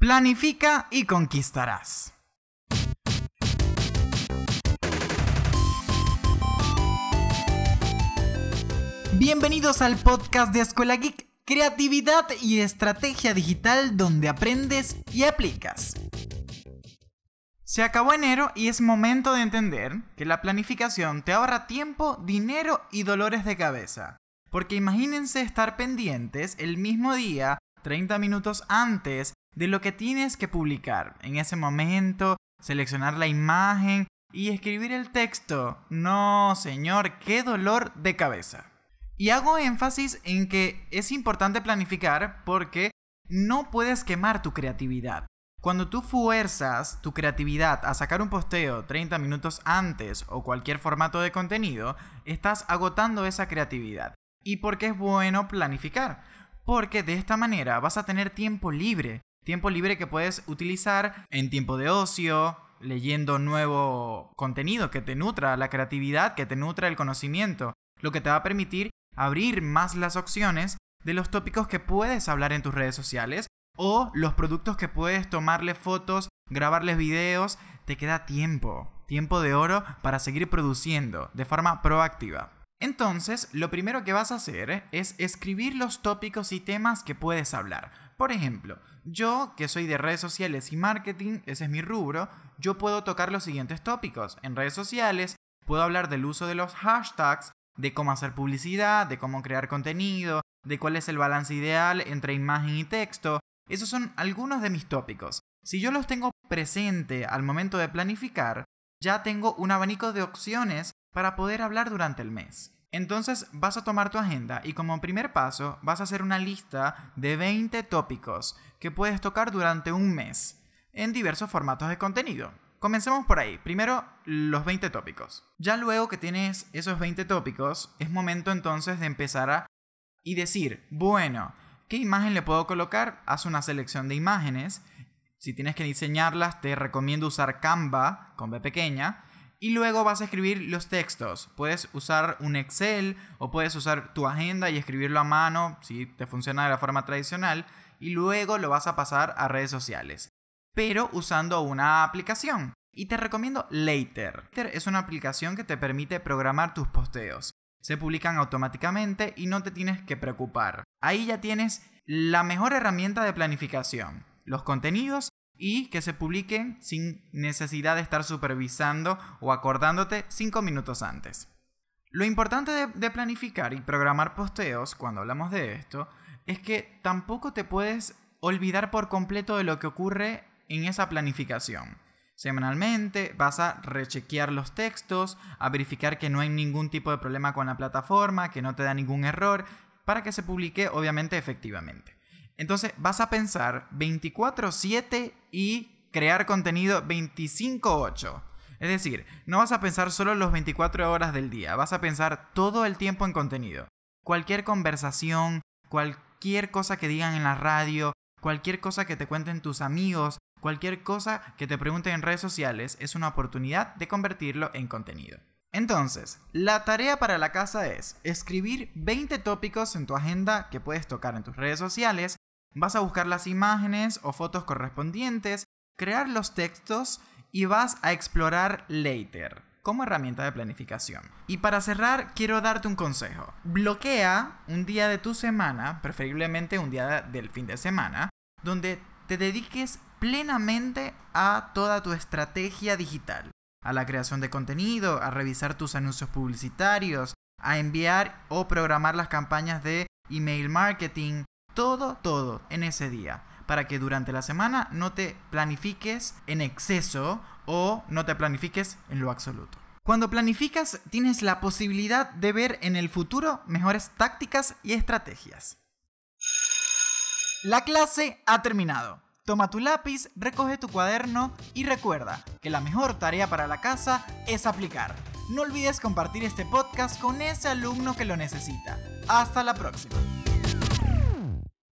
Planifica y conquistarás. Bienvenidos al podcast de Escuela Geek, creatividad y estrategia digital donde aprendes y aplicas. Se acabó enero y es momento de entender que la planificación te ahorra tiempo, dinero y dolores de cabeza. Porque imagínense estar pendientes el mismo día, 30 minutos antes, de lo que tienes que publicar. En ese momento, seleccionar la imagen y escribir el texto. No, señor, qué dolor de cabeza. Y hago énfasis en que es importante planificar porque no puedes quemar tu creatividad. Cuando tú fuerzas tu creatividad a sacar un posteo 30 minutos antes o cualquier formato de contenido, estás agotando esa creatividad. ¿Y por qué es bueno planificar? Porque de esta manera vas a tener tiempo libre. Tiempo libre que puedes utilizar en tiempo de ocio, leyendo nuevo contenido que te nutra la creatividad, que te nutra el conocimiento, lo que te va a permitir abrir más las opciones de los tópicos que puedes hablar en tus redes sociales o los productos que puedes tomarle fotos, grabarles videos, te queda tiempo, tiempo de oro para seguir produciendo de forma proactiva. Entonces, lo primero que vas a hacer es escribir los tópicos y temas que puedes hablar. Por ejemplo, yo, que soy de redes sociales y marketing, ese es mi rubro, yo puedo tocar los siguientes tópicos. En redes sociales, puedo hablar del uso de los hashtags, de cómo hacer publicidad, de cómo crear contenido, de cuál es el balance ideal entre imagen y texto, esos son algunos de mis tópicos. Si yo los tengo presente al momento de planificar, ya tengo un abanico de opciones para poder hablar durante el mes. Entonces vas a tomar tu agenda y como primer paso vas a hacer una lista de 20 tópicos que puedes tocar durante un mes en diversos formatos de contenido. Comencemos por ahí. Primero, los 20 tópicos. Ya luego que tienes esos 20 tópicos, es momento entonces de empezar a y decir, bueno, ¿Qué imagen le puedo colocar? Haz una selección de imágenes. Si tienes que diseñarlas, te recomiendo usar Canva con B pequeña. Y luego vas a escribir los textos. Puedes usar un Excel o puedes usar tu agenda y escribirlo a mano si te funciona de la forma tradicional. Y luego lo vas a pasar a redes sociales. Pero usando una aplicación. Y te recomiendo Later. Later es una aplicación que te permite programar tus posteos se publican automáticamente y no te tienes que preocupar. Ahí ya tienes la mejor herramienta de planificación, los contenidos y que se publiquen sin necesidad de estar supervisando o acordándote 5 minutos antes. Lo importante de, de, planificar y programar posteos, cuando hablamos de esto, es que tampoco te puedes olvidar por completo de lo que ocurre en esa planificación. Semanalmente vas a rechequear los textos, a verificar que no hay ningún tipo de problema con la plataforma, que no te da ningún error, para que se publique obviamente efectivamente. Entonces vas a pensar 24/7 y crear contenido 25/8. Es decir, no vas a pensar solo los 24 horas del día, vas a pensar todo el tiempo en contenido. Cualquier conversación, cualquier cosa que digan en la radio, cualquier cosa que te cuenten tus amigos, Cualquier cosa que te pregunten en redes sociales es una oportunidad de convertirlo en contenido. Entonces, la tarea para la casa es escribir 20 tópicos en tu agenda que puedes tocar en tus redes sociales, vas a buscar las imágenes o fotos correspondientes, crear los textos y vas a explorar Later como herramienta de planificación. Y para cerrar, quiero darte un consejo. Bloquea un día de tu semana, preferiblemente un día del fin de semana, donde te dediques plenamente a toda tu estrategia digital, a la creación de contenido, a revisar tus anuncios publicitarios, a enviar o programar las campañas de email marketing, todo, todo en ese día, para que durante la semana no te planifiques en exceso o no te planifiques en lo absoluto. Cuando planificas tienes la posibilidad de ver en el futuro mejores tácticas y estrategias. La clase ha terminado. Toma tu lápiz, recoge tu cuaderno y recuerda que la mejor tarea para la casa es aplicar. No olvides compartir este podcast con ese alumno que lo necesita. Hasta la próxima.